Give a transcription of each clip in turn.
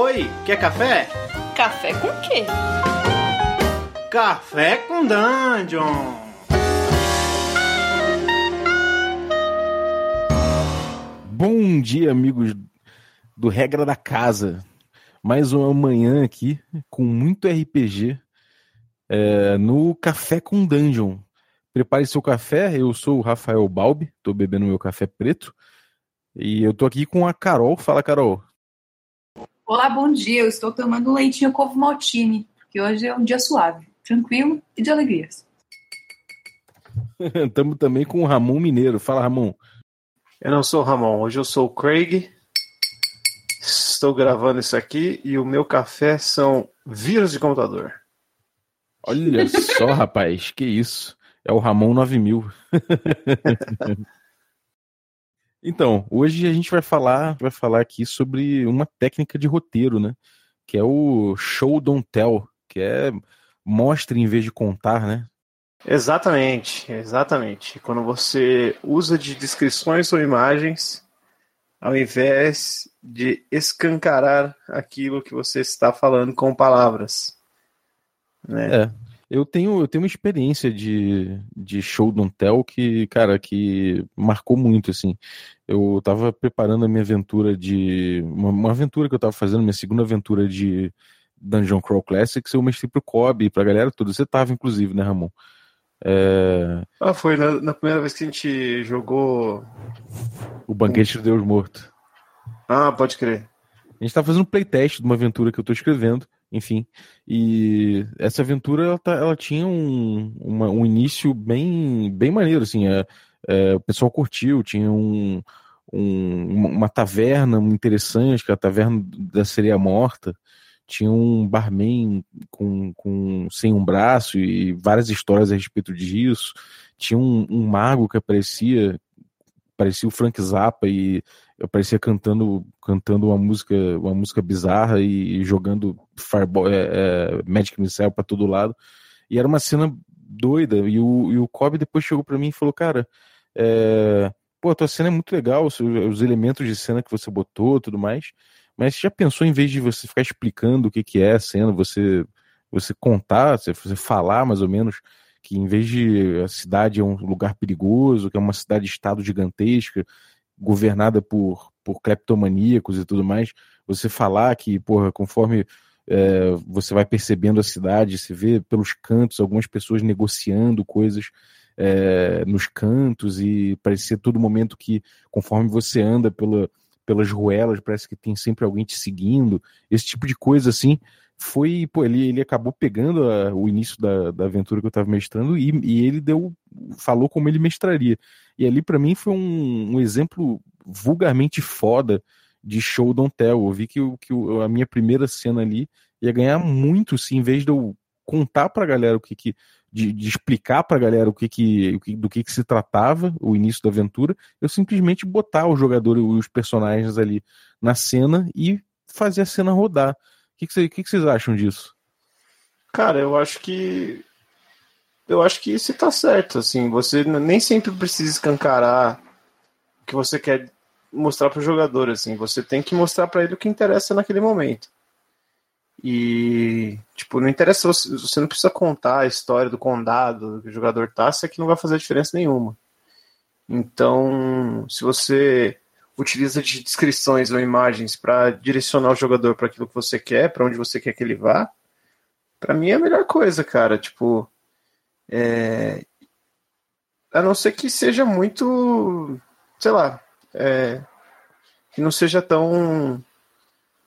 Oi, quer café? Café com quê? Café com Dungeon! Bom dia, amigos do Regra da Casa. Mais uma manhã aqui com muito RPG é, no Café com Dungeon. Prepare seu café, eu sou o Rafael Balbi, tô bebendo meu café preto. E eu tô aqui com a Carol. Fala, Carol. Olá, bom dia. Eu estou tomando um leitinho covo maltine, porque hoje é um dia suave, tranquilo e de alegrias. Estamos também com o Ramon Mineiro. Fala, Ramon. Eu não sou o Ramon, hoje eu sou o Craig. Estou gravando isso aqui e o meu café são vírus de computador. Olha só, rapaz, que isso. É o Ramon 9000. Então, hoje a gente vai falar, vai falar aqui sobre uma técnica de roteiro, né? Que é o show don't tell, que é mostre em vez de contar, né? Exatamente, exatamente. Quando você usa de descrições ou imagens, ao invés de escancarar aquilo que você está falando com palavras. Né? É. Eu tenho, eu tenho uma experiência de, de show don't tell que, cara, que marcou muito, assim. Eu tava preparando a minha aventura de... Uma, uma aventura que eu tava fazendo, minha segunda aventura de Dungeon Crawl Classics, eu mestrei pro Kobe, pra galera toda. Você tava, inclusive, né, Ramon? É... Ah, foi na, na, primeira vez que a gente jogou... O Banquete do Deus Morto. Ah, pode crer. A gente tá fazendo um playtest de uma aventura que eu tô escrevendo enfim. E essa aventura ela, tá, ela tinha um, uma, um início bem, bem maneiro, assim. É, é, o pessoal curtiu, tinha um, um, uma taverna interessante, que é a taverna da sereia morta. Tinha um barman com, com, sem um braço e várias histórias a respeito disso. Tinha um, um mago que aparecia, parecia o Frank Zappa e aparecia cantando cantando uma música uma música bizarra e, jogando Fireball, é, é, Magic Missile para todo lado. E era uma cena doida. E o, e o Kobe depois chegou para mim e falou cara é, pô a tua cena é muito legal os, os, elementos de cena que você botou tudo mais mas já pensou em vez de você ficar explicando o que que é a cena você você contar você, você falar mais ou menos que em vez de a cidade é um lugar perigoso, que é uma cidade-estado gigantesca, governada por, por cleptomaníacos e tudo mais, você falar que, porra, conforme é, você vai percebendo a cidade, se vê pelos cantos algumas pessoas negociando coisas é, nos cantos e parecia todo momento que, conforme você anda pela, pelas ruelas, parece que tem sempre alguém te seguindo, esse tipo de coisa assim. Foi, pô, ele, ele acabou pegando a, o início da, da aventura que eu estava mestrando e, e ele deu, falou como ele mestraria. E ali, para mim, foi um, um, exemplo vulgarmente foda de show don't tell. Eu vi que, que a minha primeira cena ali ia ganhar muito se em vez de eu contar pra galera o que que. De, de explicar pra galera o que que, o que do que que se tratava, o início da aventura, eu simplesmente botar o jogador e os personagens ali na cena e fazer a cena rodar. O que, que, que, que vocês acham disso? Cara, eu acho que eu acho que isso tá certo, assim, você nem sempre precisa escancarar o que você quer mostrar para o jogador, assim, você tem que mostrar para ele o que interessa naquele momento. E, tipo, não interessa, você não precisa contar a história do condado que o jogador tá, isso aqui não vai fazer diferença nenhuma. Então, se você utiliza de descrições ou imagens para direcionar o jogador para aquilo que você quer, para onde você quer que ele vá, para mim é a melhor coisa, cara. Tipo, é... A não ser que seja muito, sei lá, é... que não seja tão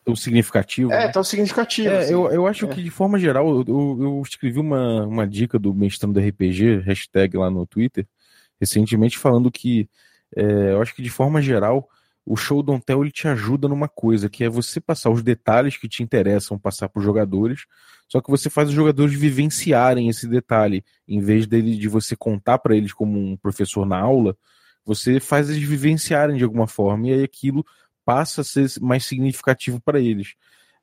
tão significativo. É, né? tão significativo. É, assim. eu, eu acho é. que, de forma geral, eu, eu, escrevi uma, uma dica do mestrando do RPG, hashtag lá no Twitter, recentemente, falando que é, eu acho que, de forma geral, o show Don't Tell ele te ajuda numa coisa, que é você passar os detalhes que te interessam passar para os jogadores, só que você faz os jogadores vivenciarem esse detalhe, em vez dele de você contar para eles como um professor na aula, você faz eles vivenciarem de alguma forma e aí aquilo passa a ser mais significativo para eles.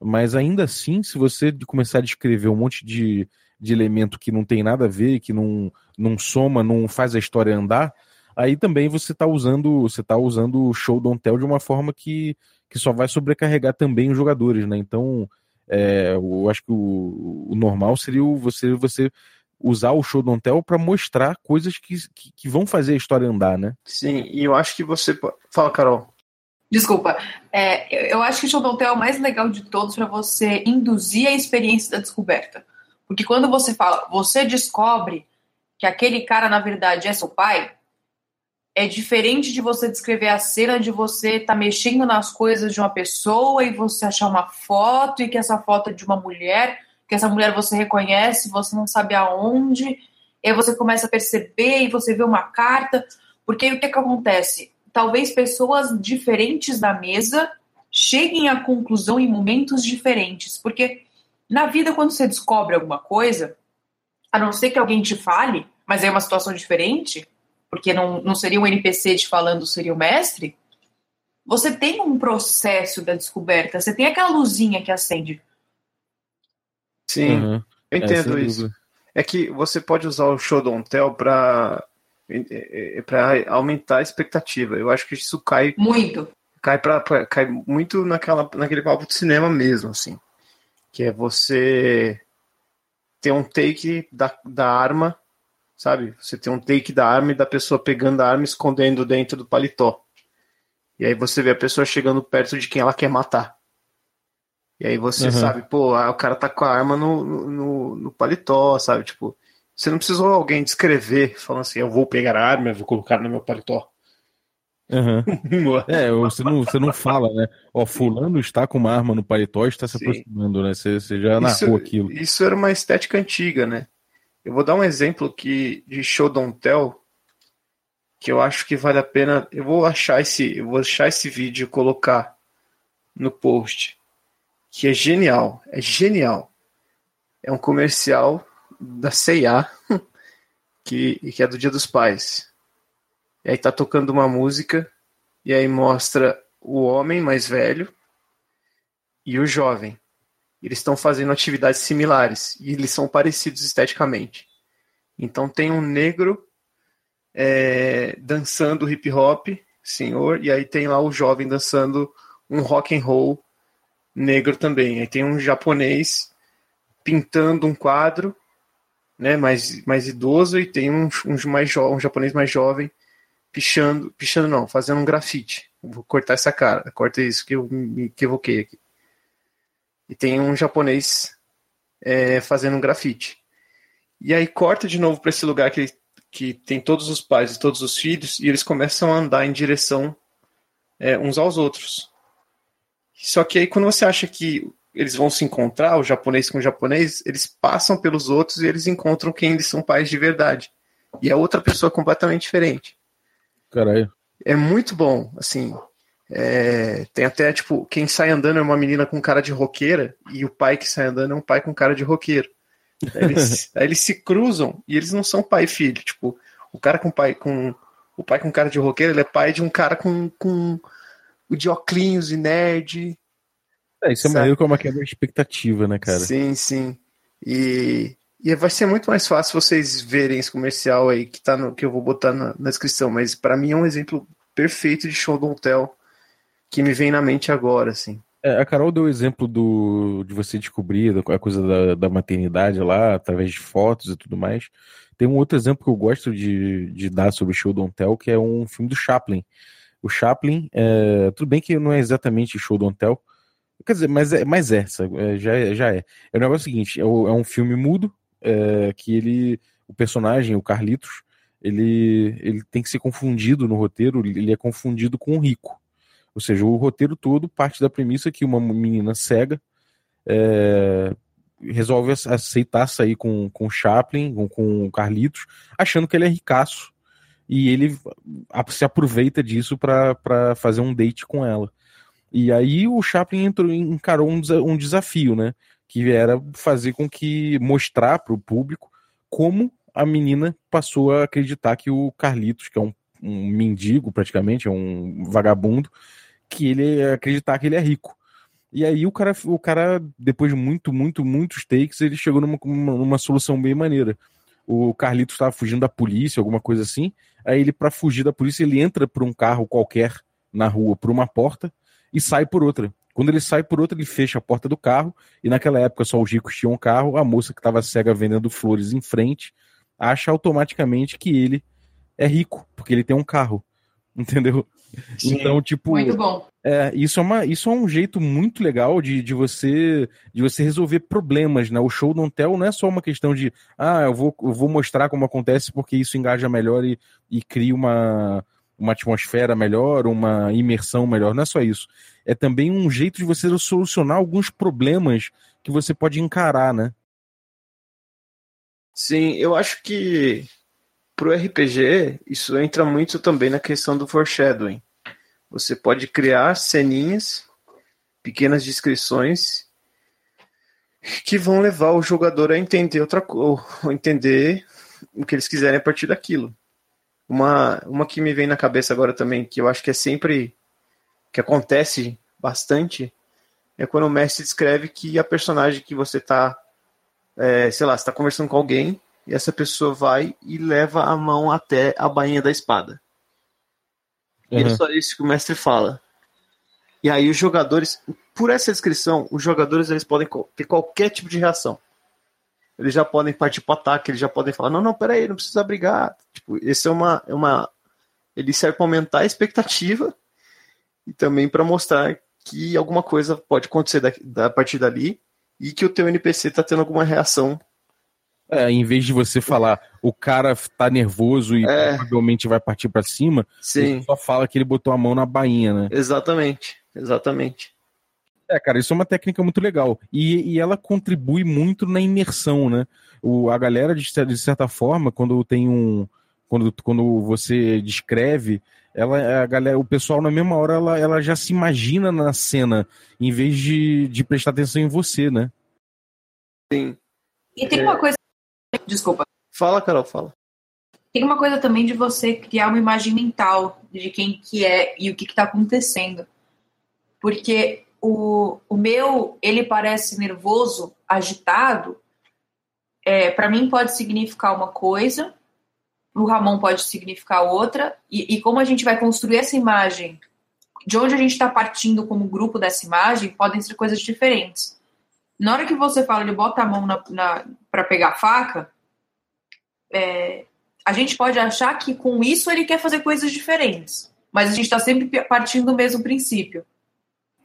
Mas ainda assim, se você começar a descrever um monte de, de elemento que não tem nada a ver, que não, não soma, não faz a história andar, aí também você está usando você tá usando o show don't tell de uma forma que, que só vai sobrecarregar também os jogadores, né? Então, é, eu acho que o, o normal seria você, você usar o show don't tell para mostrar coisas que, que, que, vão fazer a história andar, né? Sim, e eu acho que você. Fala, Carol. Desculpa. É, eu acho que o show don't tell é o mais legal de todos para você induzir a experiência da descoberta. Porque quando você fala, você descobre que aquele cara, na verdade, é seu pai, é diferente de você descrever a cena de você estar tá mexendo nas coisas de uma pessoa e você achar uma foto e que essa foto é de uma mulher que essa mulher você reconhece, você não sabe aonde, e aí você começa a perceber e você vê uma carta, porque aí o que, que acontece? Talvez pessoas diferentes da mesa cheguem à conclusão em momentos diferentes, porque na vida, quando você descobre alguma coisa, a não ser que alguém te fale, mas é uma situação diferente, porque não, não seria um NPC te falando, seria o mestre, você tem um processo da descoberta, você tem aquela luzinha que acende. Sim, uhum. eu entendo é, isso. É que você pode usar o show don't tell para para aumentar a expectativa. Eu acho que isso cai muito. Cai para cai muito naquela naquele papo de cinema mesmo, assim. Que é você ter um take da, da arma, sabe? Você tem um take da arma e da pessoa pegando a arma e escondendo dentro do paletó. E aí você vê a pessoa chegando perto de quem ela quer matar. E aí você uhum. sabe, pô, o cara tá com a arma no, no, no, paletó, sabe? Tipo, você não precisou alguém descrever, falando assim, eu vou pegar a arma, vou colocar no meu paletó. Uhum. é, você não, você não fala, né? Ó, fulano está com uma arma no paletó e está se Sim. aproximando, né? Você, você já narrou isso, aquilo. Isso era uma estética antiga, né? Eu vou dar um exemplo aqui de Show Don't Tell, que eu acho que vale a pena. Eu vou achar esse, eu vou achar esse vídeo e colocar no post que é genial, é genial. É um comercial da C&A, que, que é do Dia dos Pais. E aí tá tocando uma música, e aí mostra o homem mais velho e o jovem. Eles estão fazendo atividades similares, e eles são parecidos esteticamente. Então tem um negro é, dançando hip hop, senhor, e aí tem lá o jovem dançando um rock and roll negro também. Aí tem um japonês pintando um quadro, né, mais, mais idoso, e tem um, um, mais um japonês mais jovem pichando, pichando não, fazendo um grafite. Vou cortar essa cara, corta isso que eu me equivoquei aqui. E tem um japonês é, fazendo um grafite. E aí corta de novo para esse lugar que, que tem todos os pais e todos os filhos, e eles começam a andar em direção é, uns aos outros. Só que aí quando você acha que eles vão se encontrar, o japonês com o japonês, eles passam pelos outros e eles encontram quem eles são pais de verdade. E é outra pessoa completamente diferente. Caralho. É muito bom, assim. É, tem até, tipo, quem sai andando é uma menina com cara de roqueira e o pai que sai andando é um pai com cara de roqueiro. Aí eles, aí eles se cruzam e eles não são pai e filho. Tipo, o cara com pai com. O pai com cara de roqueiro, ele é pai de um cara com, com o de óculos e nerd. É, isso é maneiro como uma quebra de expectativa, né, cara? Sim, sim. E, e vai ser muito mais fácil vocês verem esse comercial aí que, tá no, que eu vou botar na, na descrição, mas para mim é um exemplo perfeito de show do hotel que me vem na mente agora, assim. É, a Carol deu o exemplo do, de você descobrir a coisa da, da maternidade lá, através de fotos e tudo mais. Tem um outro exemplo que eu gosto de, de dar sobre o show do Hotel, que é um filme do Chaplin, o Chaplin, é, tudo bem que não é exatamente show do Tell, quer dizer, mas é, mas é, é já, é, já é. É o negócio seguinte, é, é um filme mudo, é, que ele, o personagem, o Carlitos, ele, ele tem que ser confundido no roteiro, ele é confundido com o rico. Ou seja, o roteiro todo parte da premissa que uma menina cega é, resolve aceitar sair com, com o Chaplin, com, com o Carlitos, achando que ele é ricaço e ele se aproveita disso para fazer um date com ela. E aí o Chaplin entrou, encarou um, um desafio, né? Que era fazer com que mostrar para o público como a menina passou a acreditar que o Carlitos, que é um, um mendigo praticamente, é um vagabundo, que ele acreditar que ele é rico. E aí o cara, o cara depois de muito, muito, muitos takes, ele chegou numa, numa solução bem maneira o Carlitos estava fugindo da polícia, alguma coisa assim. Aí ele, para fugir da polícia, ele entra por um carro qualquer na rua, por uma porta. e sai por outra. Quando ele sai por outra, ele fecha a porta do carro, e naquela época só os ricos tinham um carro, a moça que estava cega vendendo flores em frente acha automaticamente que ele é rico, porque ele tem um carro. Entendeu? Sim. Então, tipo. Muito bom. É, isso, é uma, isso é um jeito muito legal de, de, você de você resolver problemas, né? O show don't tell não é só uma questão de ah, eu vou, eu vou mostrar como acontece porque isso engaja melhor e, e cria uma, uma atmosfera melhor, uma imersão melhor. Não é só isso. É também um jeito de você solucionar alguns problemas que você pode encarar, né? Sim, eu acho que pro RPG isso entra muito também na questão do foreshadowing. Você pode criar ceninhas, pequenas descrições que vão levar o jogador a entender outra coisa, entender o que eles quiserem a partir daquilo. Uma, uma que me vem na cabeça agora também, que eu acho que é sempre que acontece bastante, é quando o mestre descreve que a personagem que você está, é, sei lá, está conversando com alguém e essa pessoa vai e leva a mão até a bainha da espada. Uhum. E é só isso que o mestre fala. E aí os jogadores, por essa descrição, os jogadores eles podem ter qualquer tipo de reação eles já podem partir para ataque, eles já podem falar, não, não, peraí, não precisa brigar. Tipo, esse é uma, é uma. Ele serve para aumentar a expectativa e também para mostrar que alguma coisa pode acontecer da, da partir dali e que o teu NPC tá tendo alguma reação. É, em vez de você falar o cara tá nervoso e é. provavelmente vai partir para cima, Sim. você só fala que ele botou a mão na bainha, né? Exatamente, exatamente. É, cara, isso é uma técnica muito legal. E, e ela contribui muito na imersão, né? O, a galera, de, de certa forma, quando tem um. Quando, quando você descreve, ela, a galera, o pessoal na mesma hora ela, ela já se imagina na cena, em vez de, de prestar atenção em você, né? Sim. E tem uma coisa. Desculpa. Fala, Carol, fala. Tem uma coisa também de você criar uma imagem mental de quem que é e o que está acontecendo. Porque o, o meu, ele parece nervoso, agitado, é, para mim pode significar uma coisa, o Ramon pode significar outra, e, e, como a gente vai construir essa imagem, de onde a gente está partindo como grupo dessa imagem, podem ser coisas diferentes. Na hora que você fala, ele bota a mão na, na para pegar a faca, é, a gente pode achar que com isso ele quer fazer coisas diferentes, mas a gente está sempre partindo do mesmo princípio.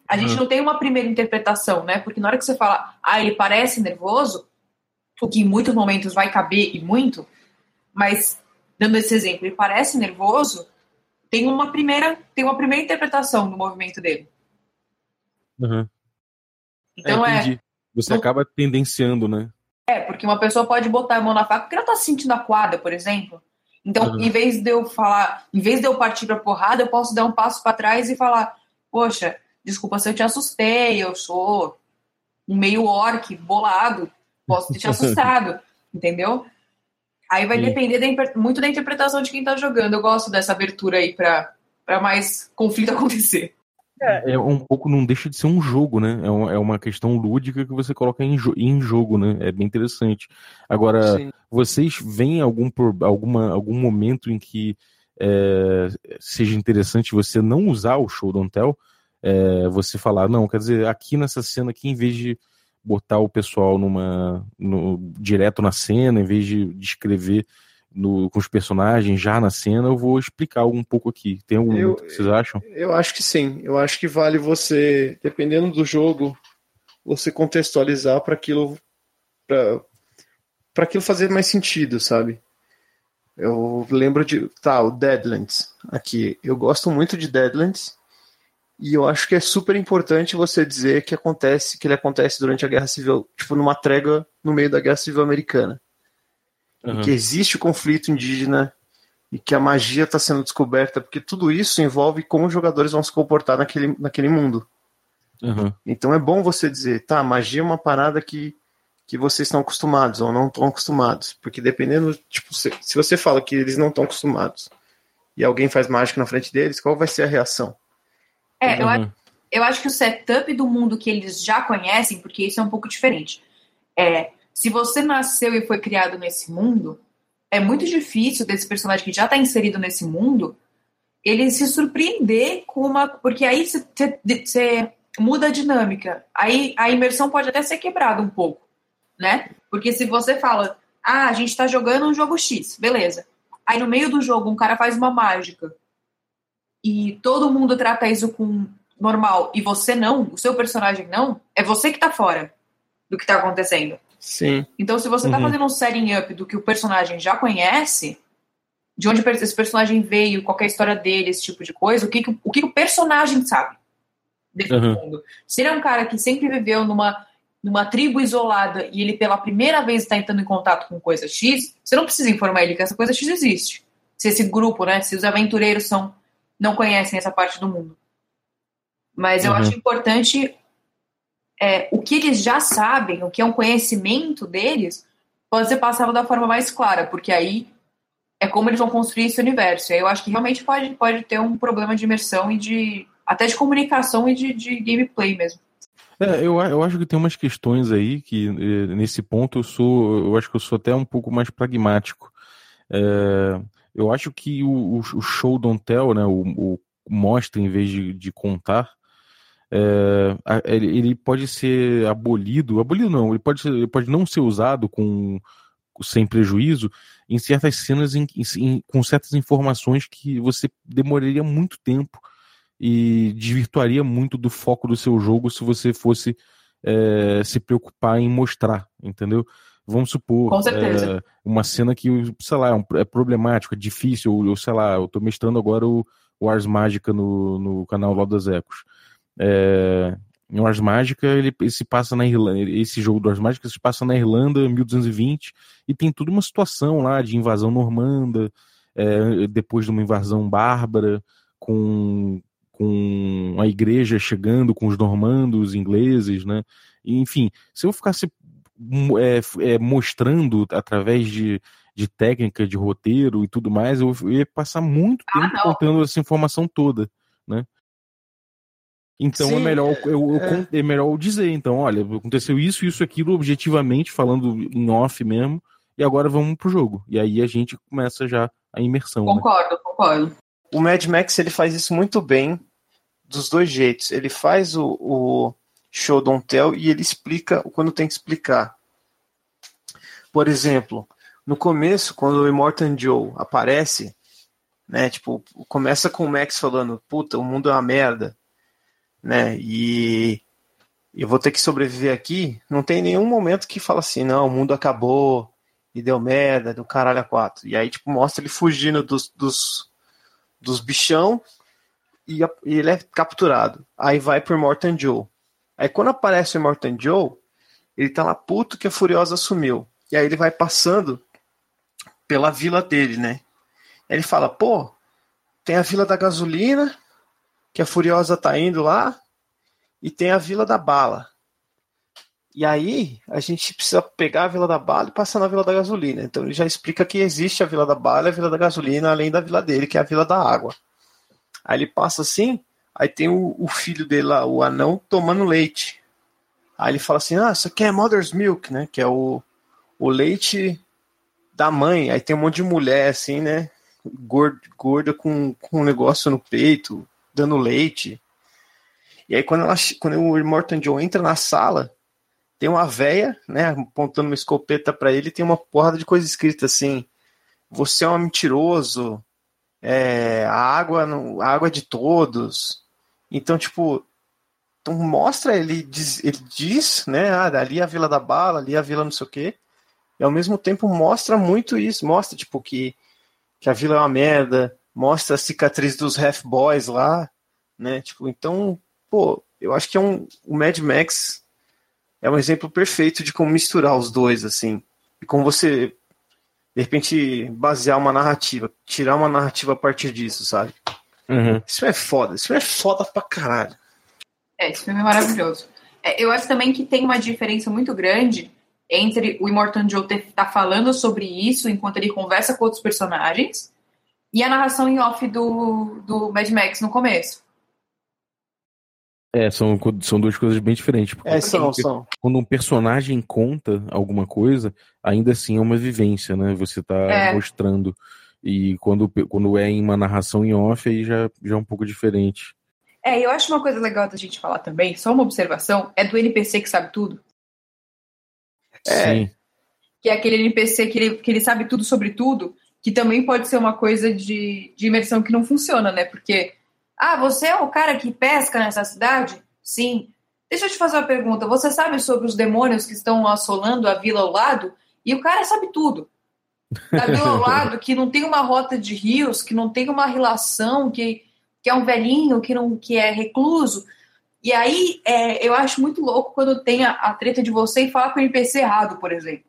A gente uhum. não tem uma primeira interpretação, né? Porque na hora que você fala, ah, ele parece nervoso, o que em muitos momentos vai caber e muito, mas dando esse exemplo, ele parece nervoso, tem uma primeira, tem uma primeira interpretação do movimento dele. Uhum. Então é. é você acaba tendenciando, né? É, porque uma pessoa pode botar a mão na faca porque ela tá sentindo a quadra, por exemplo. Então, uhum. em vez de eu falar, em vez de eu partir pra porrada, eu posso dar um passo para trás e falar, poxa, desculpa se eu te assustei, eu sou um meio orc bolado, posso ter te assustado, entendeu? Aí vai Sim. depender da, muito da interpretação de quem tá jogando. Eu gosto dessa abertura aí pra, pra mais conflito acontecer. É, é um pouco, não deixa de ser um jogo, né? É uma, é uma questão lúdica que você coloca em, jo em jogo, né? É bem interessante. Agora, Sim. vocês veem algum, alguma, algum momento em que é, seja interessante você não usar o show don't tell? é, você falar, não, quer dizer, aqui nessa cena aqui, em vez de botar o pessoal numa no, direto na cena, em vez de descrever no, com os personagens já na cena, eu vou explicar um pouco aqui. Tem algum eu, que vocês acham? Eu acho que sim. Eu acho que vale você, dependendo do jogo, você contextualizar para aquilo para aquilo fazer mais sentido, sabe? Eu lembro de tá, o Deadlands aqui. Eu gosto muito de Deadlands e eu acho que é super importante você dizer que acontece, que ele acontece durante a Guerra Civil, tipo numa trégua no meio da Guerra Civil Americana. Uhum. Que existe o conflito indígena e que a magia está sendo descoberta, porque tudo isso envolve como os jogadores vão se comportar naquele, naquele mundo. Uhum. Então é bom você dizer, tá, magia é uma parada que, que vocês estão acostumados ou não estão acostumados. Porque dependendo, tipo, se, se você fala que eles não estão acostumados e alguém faz mágica na frente deles, qual vai ser a reação? É, uhum. eu, eu acho que o setup do mundo que eles já conhecem, porque isso é um pouco diferente. É, se você nasceu e foi criado nesse mundo, é muito difícil desse personagem que já está inserido nesse mundo ele se surpreender com uma. Porque aí você muda a dinâmica. Aí a imersão pode até ser quebrada um pouco, né? Porque se você fala, ah, a gente tá jogando um jogo X, beleza. Aí no meio do jogo um cara faz uma mágica e todo mundo trata isso com normal e você não, o seu personagem não, é você que tá fora do que tá acontecendo. Sim. Então, se você tá Uhum. fazendo um setting up do que o personagem já conhece, de onde esse personagem veio, qual é a história dele, esse tipo de coisa, o que, que- o, que o personagem sabe desse Uhum. mundo. Se ele é um cara que sempre viveu numa, numa tribo isolada e ele pela primeira vez está entrando em contato com coisa X, você não precisa informar ele que essa coisa X existe. Se esse grupo, né, se os aventureiros são não conhecem essa parte do mundo. Mas eu Uhum. acho importante é, o que eles já sabem, o que é um conhecimento deles, pode ser passado da forma mais clara, porque aí é como eles vão construir esse universo. E aí eu acho que realmente pode, pode ter um problema de imersão e de. até de comunicação e de, de gameplay mesmo. É, eu, eu acho que tem umas questões aí que eh, nesse ponto eu sou, eu acho que eu sou até um pouco mais pragmático. É, eu acho que o, o- o show don't tell, né, o, o mostra em vez de, de contar, é, ele, ele pode ser abolido, abolido não, ele pode, ser- ele pode não ser usado com sem prejuízo em certas cenas em- em- com certas informações que você demoraria muito tempo e desvirtuaria muito do foco do seu jogo se você fosse é, se preocupar em mostrar, entendeu? Vamos supor é, uma cena que, sei lá, é, é problemática, é difícil, ou, sei lá, eu tô mestrando agora o, o Ars Mágica no, no canal Lá das Ecos. É, em Ars Mágica, ele, ele se passa na Irlanda, esse jogo do Ars Mágica se passa na Irlanda, 1220, e tem toda uma situação lá de invasão normanda, é, depois de uma invasão bárbara, com, com a igreja chegando com os normandos ingleses, né? Enfim, se eu ficasse mo- é, é, mostrando através de, de técnica, de roteiro e tudo mais, eu, ia passar muito Ah, tempo não. contando essa informação toda, né? Então é Sim, melhor eu, eu- é. é melhor eu dizer, então, olha, aconteceu isso, isso, aquilo, objetivamente, falando em off mesmo, e agora vamos pro jogo. E aí a gente começa já a imersão. né? Concordo, concordo. O Mad Max ele faz isso muito bem dos dois jeitos. Ele faz o, o show don't tell e ele explica quando tem que explicar. Por exemplo, no começo, quando o Immortan Joe aparece, né, tipo, começa com o Max falando, puta, o mundo é uma merda, né, e eu vou ter que sobreviver aqui, não tem nenhum momento que fala assim, não, o mundo acabou e deu merda, do caralho a quatro. E aí, tipo, mostra ele fugindo dos, dos, dos bichão e, e ele é capturado. Aí vai pro Immortan Joe. Aí quando aparece o Immortan Joe, ele tá lá puto que a Furiosa sumiu. E aí ele vai passando pela vila dele, né? Ele fala, pô, tem a vila da gasolina, que a Furiosa tá indo lá, e tem a vila da bala. E aí a gente precisa pegar a vila da bala e passar na vila da gasolina. Então ele já explica que existe a vila da bala e a vila da gasolina, além da vila dele, que é a vila da água. Aí ele passa assim, aí tem o, o filho dele lá, o anão, tomando leite. Aí ele fala assim: Ah, isso aqui é Mother's Milk, né? Que é o, o leite da mãe. Aí tem um monte de mulher assim, né? Gorda, gorda com, com um negócio no peito, dando leite. E aí quando, ela, quando o Immortan Joe entra na sala, tem uma véia, né, apontando uma escopeta para ele, tem uma porrada de coisa escrita assim: você é um mentiroso, é, a água, a água é de todos. Então, tipo, então mostra ele diz, ele diz, né, ah, ali é a Vila da Bala, ali é a Vila não sei o quê. E ao mesmo tempo mostra muito isso, mostra tipo que que a vila é uma merda, mostra a cicatriz dos half boys lá, né? Tipo, então, pô, eu acho que é um o Mad Max é um exemplo perfeito de como misturar os dois, assim. E como você, de repente, basear uma narrativa, tirar uma narrativa a partir disso, sabe? Uhum. Isso é foda, isso é foda pra caralho. É, esse filme é maravilhoso. É, eu acho também que tem uma diferença muito grande entre o Immortan Joe ter, tá falando sobre isso enquanto ele conversa com outros personagens e a narração em off do, do Mad Max no começo. É, são, são duas coisas bem diferentes. porque É, são, quando- são. Quando um personagem conta alguma coisa, ainda assim é uma vivência, né? Você tá É. mostrando. E quando, quando é em uma narração em off, aí já, já é um pouco diferente. É, eu acho uma coisa legal da gente falar também, só uma observação, é do NPC que sabe tudo. É. Sim. Que é aquele NPC que ele, que ele sabe tudo sobre tudo, que também pode ser uma coisa de, de imersão que não funciona, né? Porque, ah, você é o cara que pesca nessa cidade? Sim. Deixa eu te fazer uma pergunta. Você sabe sobre os demônios que estão assolando a vila ao lado? E o cara sabe tudo. Da vila ao lado, que não tem uma rota de rios, que não tem uma relação, que, que é um velhinho, que, não, que é recluso. E aí, é, eu acho muito louco quando tem a, a treta de você e falar com o NPC errado, por exemplo.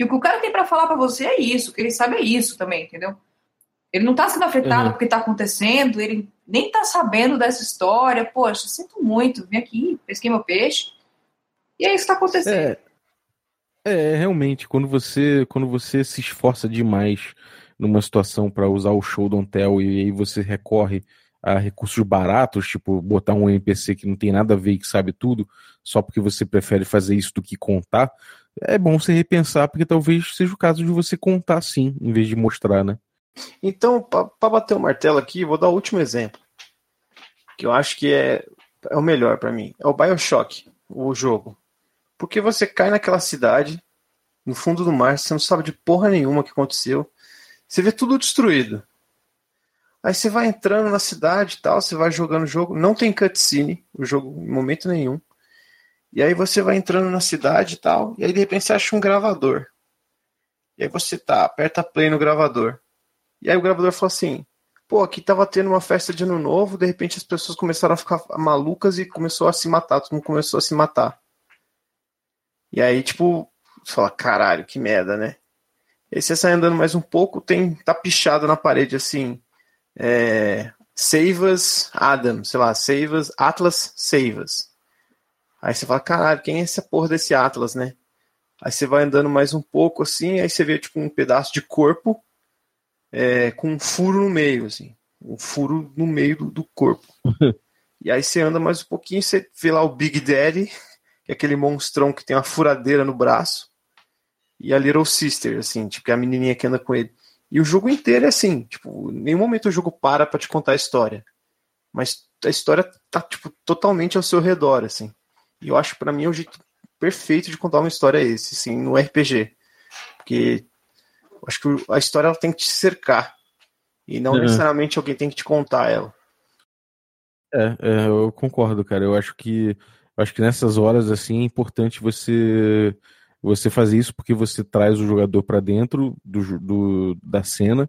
Que o que o cara tem para falar para você é isso, que ele sabe é isso também, entendeu? Ele não tá sendo afetado uhum. porque tá acontecendo, ele nem tá sabendo dessa história. Poxa, sinto muito, vim aqui, pesquei meu peixe. E é isso que tá acontecendo. É, é realmente, quando você, quando você se esforça demais numa situação para usar o show don't tell e aí você recorre a recursos baratos, tipo botar um NPC que não tem nada a ver e que sabe tudo, só porque você prefere fazer isso do que contar, é bom você repensar, porque talvez seja o caso de você contar sim, em vez de mostrar, né? Então, para bater o martelo aqui, vou dar o último exemplo, que eu acho que é, é o melhor para mim. É o Bioshock, o jogo. Porque você cai naquela cidade, no fundo do mar, você não sabe de porra nenhuma o que aconteceu. Você vê tudo destruído. Aí você vai entrando na cidade e tal, você vai jogando o jogo. Não tem cutscene, o jogo em momento nenhum. E aí você vai entrando na cidade e tal, e aí de repente você acha um gravador. E aí você tá, aperta play no gravador. E aí o gravador falou assim: pô, aqui tava tendo uma festa de ano novo, de repente as pessoas começaram a ficar malucas e começou a se matar, todo mundo começou a se matar. E aí, tipo, você fala, caralho, que merda, né? E aí você sai andando mais um pouco, tem, tá pichado na parede assim, é, us Adam, sei lá, us, Atlas us. Aí você fala, caralho, quem é essa porra desse Atlas, né? Aí você vai andando mais um pouco assim, aí você vê tipo um pedaço de corpo é, com um furo no meio, assim. Um furo no meio do, do corpo. e aí você anda mais um pouquinho, você vê lá o Big Daddy, que é aquele monstrão que tem uma furadeira no braço. E a Little Sister, assim, tipo, que é a menininha que anda com ele. E o jogo inteiro é assim, tipo, em nenhum momento o jogo para pra te contar a história. Mas a história tá, tipo, totalmente ao seu redor, assim. E eu acho para mim é o jeito perfeito de contar uma história esse, sim, no RPG. Porque eu acho que a história ela tem que te cercar. E não uhum. necessariamente alguém tem que te contar ela. É, é, eu concordo, cara. Eu acho que acho que nessas horas assim é importante você você fazer isso porque você traz o jogador para dentro do, do, da cena,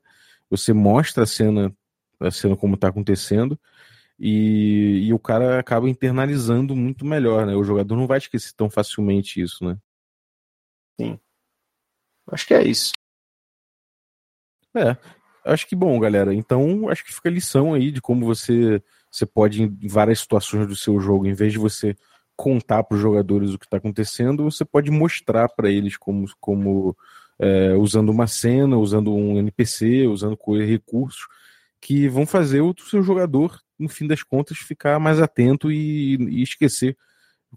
você mostra a cena a cena como está acontecendo e, e o cara acaba internalizando muito melhor, né? O jogador não vai esquecer tão facilmente isso, né? Sim. Acho que é isso. É. Acho que bom, galera. Então, acho que fica a lição aí de como você você pode em várias situações do seu jogo, em vez de você contar para os jogadores o que está acontecendo, você pode mostrar para eles como, como é, usando uma cena, usando um NPC, usando recursos que vão fazer o seu jogador no fim das contas, ficar mais atento e, e esquecer,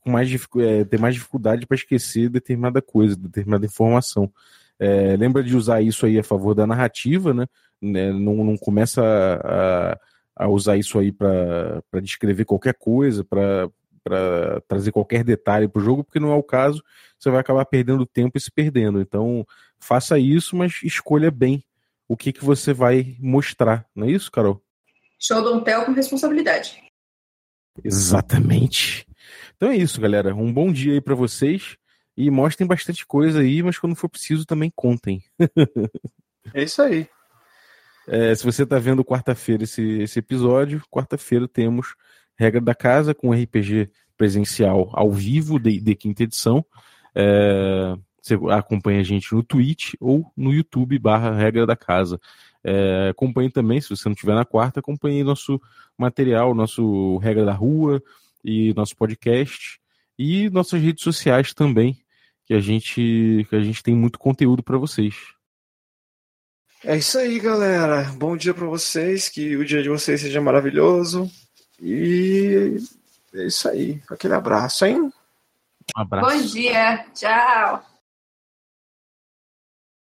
com mais, é, ter mais dificuldade para esquecer determinada coisa, determinada informação. É, lembra de usar isso aí a favor da narrativa, né? né não, não começa a, a usar isso aí para descrever qualquer coisa, para trazer qualquer detalhe para o jogo, porque não é o caso, você vai acabar perdendo tempo e se perdendo. Então, faça isso, mas escolha bem o que, que você vai mostrar, não é isso, Carol? Show don't tell com responsabilidade. Exatamente. Então é isso, galera. Um bom dia aí para vocês e mostrem bastante coisa aí, mas quando for preciso também contem. é isso aí. É, se você está vendo quarta-feira esse, esse episódio, quarta-feira temos Regra da Casa com RPG presencial ao vivo de, de quinta edição. É, você acompanha a gente no Twitch ou no YouTube barra Regra da Casa. É, acompanhe também, se você não estiver na quarta, acompanhe nosso material, nosso Regra da Rua e nosso podcast e nossas redes sociais também, que a gente, que a gente tem muito conteúdo para vocês. É isso aí, galera. Bom dia para vocês, que o dia de vocês seja maravilhoso. E é isso aí. Aquele abraço, hein? Um abraço. Bom dia. Tchau.